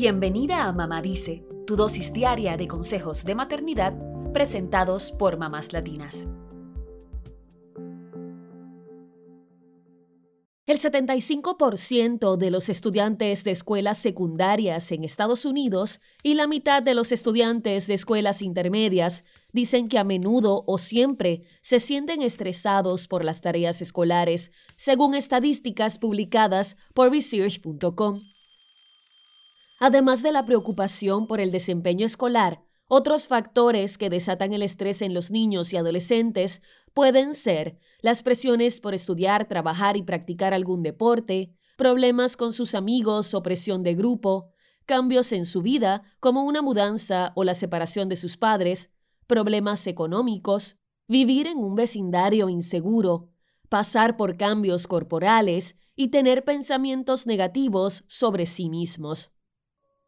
Bienvenida a Mamá Dice, tu dosis diaria de consejos de maternidad presentados por mamás latinas. El 75% de los estudiantes de escuelas secundarias en Estados Unidos y la mitad de los estudiantes de escuelas intermedias dicen que a menudo o siempre se sienten estresados por las tareas escolares, según estadísticas publicadas por research.com. Además de la preocupación por el desempeño escolar, otros factores que desatan el estrés en los niños y adolescentes pueden ser las presiones por estudiar, trabajar y practicar algún deporte, problemas con sus amigos o presión de grupo, cambios en su vida como una mudanza o la separación de sus padres, problemas económicos, vivir en un vecindario inseguro, pasar por cambios corporales y tener pensamientos negativos sobre sí mismos.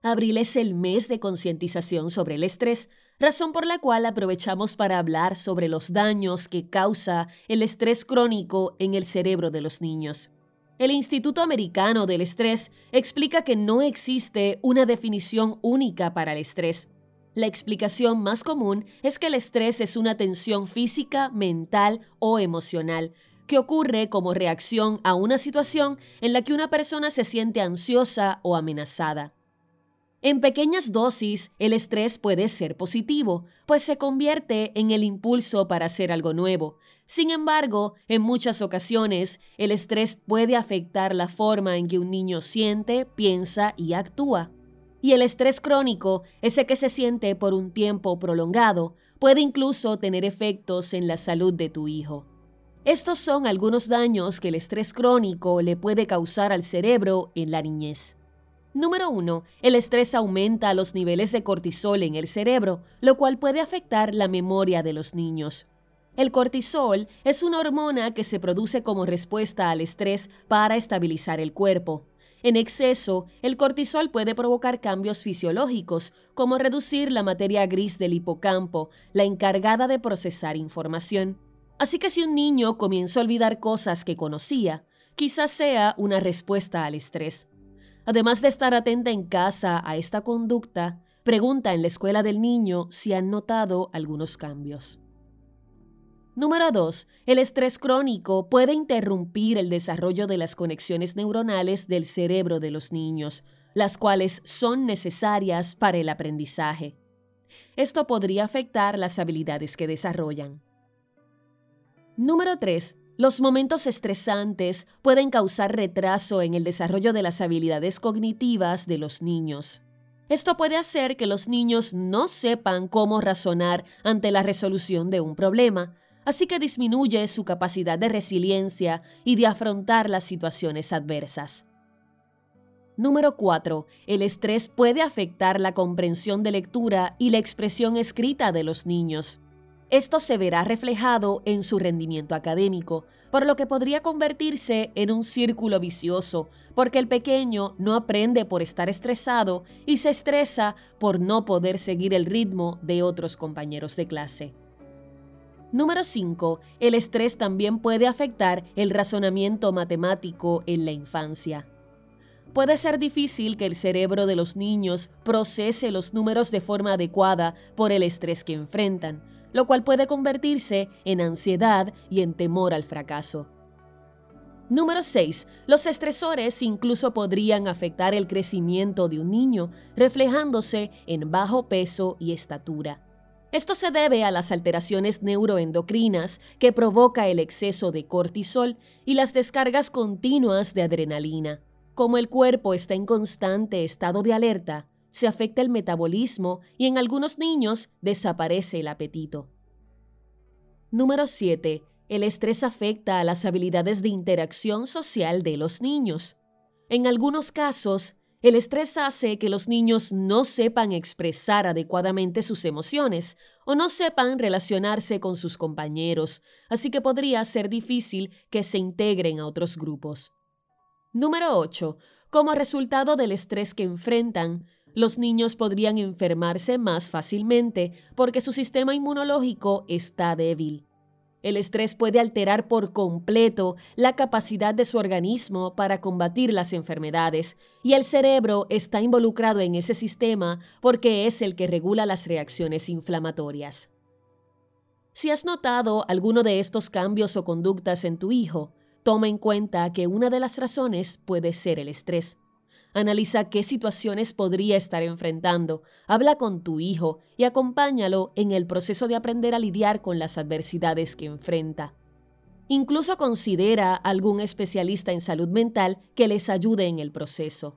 Abril es el mes de concientización sobre el estrés, razón por la cual aprovechamos para hablar sobre los daños que causa el estrés crónico en el cerebro de los niños. El Instituto Americano del Estrés explica que no existe una definición única para el estrés. La explicación más común es que el estrés es una tensión física, mental o emocional que ocurre como reacción a una situación en la que una persona se siente ansiosa o amenazada. En pequeñas dosis, el estrés puede ser positivo, pues se convierte en el impulso para hacer algo nuevo. Sin embargo, en muchas ocasiones, el estrés puede afectar la forma en que un niño siente, piensa y actúa. Y el estrés crónico, ese que se siente por un tiempo prolongado, puede incluso tener efectos en la salud de tu hijo. Estos son algunos daños que el estrés crónico le puede causar al cerebro en la niñez. Número 1. El estrés aumenta los niveles de cortisol en el cerebro, lo cual puede afectar la memoria de los niños. El cortisol es una hormona que se produce como respuesta al estrés para estabilizar el cuerpo. En exceso, el cortisol puede provocar cambios fisiológicos, como reducir la materia gris del hipocampo, la encargada de procesar información. Así que si un niño comienza a olvidar cosas que conocía, quizás sea una respuesta al estrés. Además de estar atenta en casa a esta conducta, pregunta en la escuela del niño si han notado algunos cambios. Número 2. El estrés crónico puede interrumpir el desarrollo de las conexiones neuronales del cerebro de los niños, las cuales son necesarias para el aprendizaje. Esto podría afectar las habilidades que desarrollan. Número 3. Los momentos estresantes pueden causar retraso en el desarrollo de las habilidades cognitivas de los niños. Esto puede hacer que los niños no sepan cómo razonar ante la resolución de un problema, así que disminuye su capacidad de resiliencia y de afrontar las situaciones adversas. Número 4. El estrés puede afectar la comprensión de lectura y la expresión escrita de los niños. Esto se verá reflejado en su rendimiento académico, por lo que podría convertirse en un círculo vicioso, porque el pequeño no aprende por estar estresado y se estresa por no poder seguir el ritmo de otros compañeros de clase. Número 5. El estrés también puede afectar el razonamiento matemático en la infancia. Puede ser difícil que el cerebro de los niños procese los números de forma adecuada por el estrés que enfrentan, lo cual puede convertirse en ansiedad y en temor al fracaso. Número 6. Los estresores incluso podrían afectar el crecimiento de un niño, reflejándose en bajo peso y estatura. Esto se debe a las alteraciones neuroendocrinas que provoca el exceso de cortisol y las descargas continuas de adrenalina. Como el cuerpo está en constante estado de alerta, se afecta el metabolismo y en algunos niños desaparece el apetito. Número 7. El estrés afecta a las habilidades de interacción social de los niños. En algunos casos, el estrés hace que los niños no sepan expresar adecuadamente sus emociones o no sepan relacionarse con sus compañeros, así que podría ser difícil que se integren a otros grupos. Número 8. Como resultado del estrés que enfrentan, los niños podrían enfermarse más fácilmente porque su sistema inmunológico está débil. El estrés puede alterar por completo la capacidad de su organismo para combatir las enfermedades, y el cerebro está involucrado en ese sistema porque es el que regula las reacciones inflamatorias. Si has notado alguno de estos cambios o conductas en tu hijo, toma en cuenta que una de las razones puede ser el estrés. Analiza qué situaciones podría estar enfrentando, habla con tu hijo y acompáñalo en el proceso de aprender a lidiar con las adversidades que enfrenta. Incluso considera algún especialista en salud mental que les ayude en el proceso.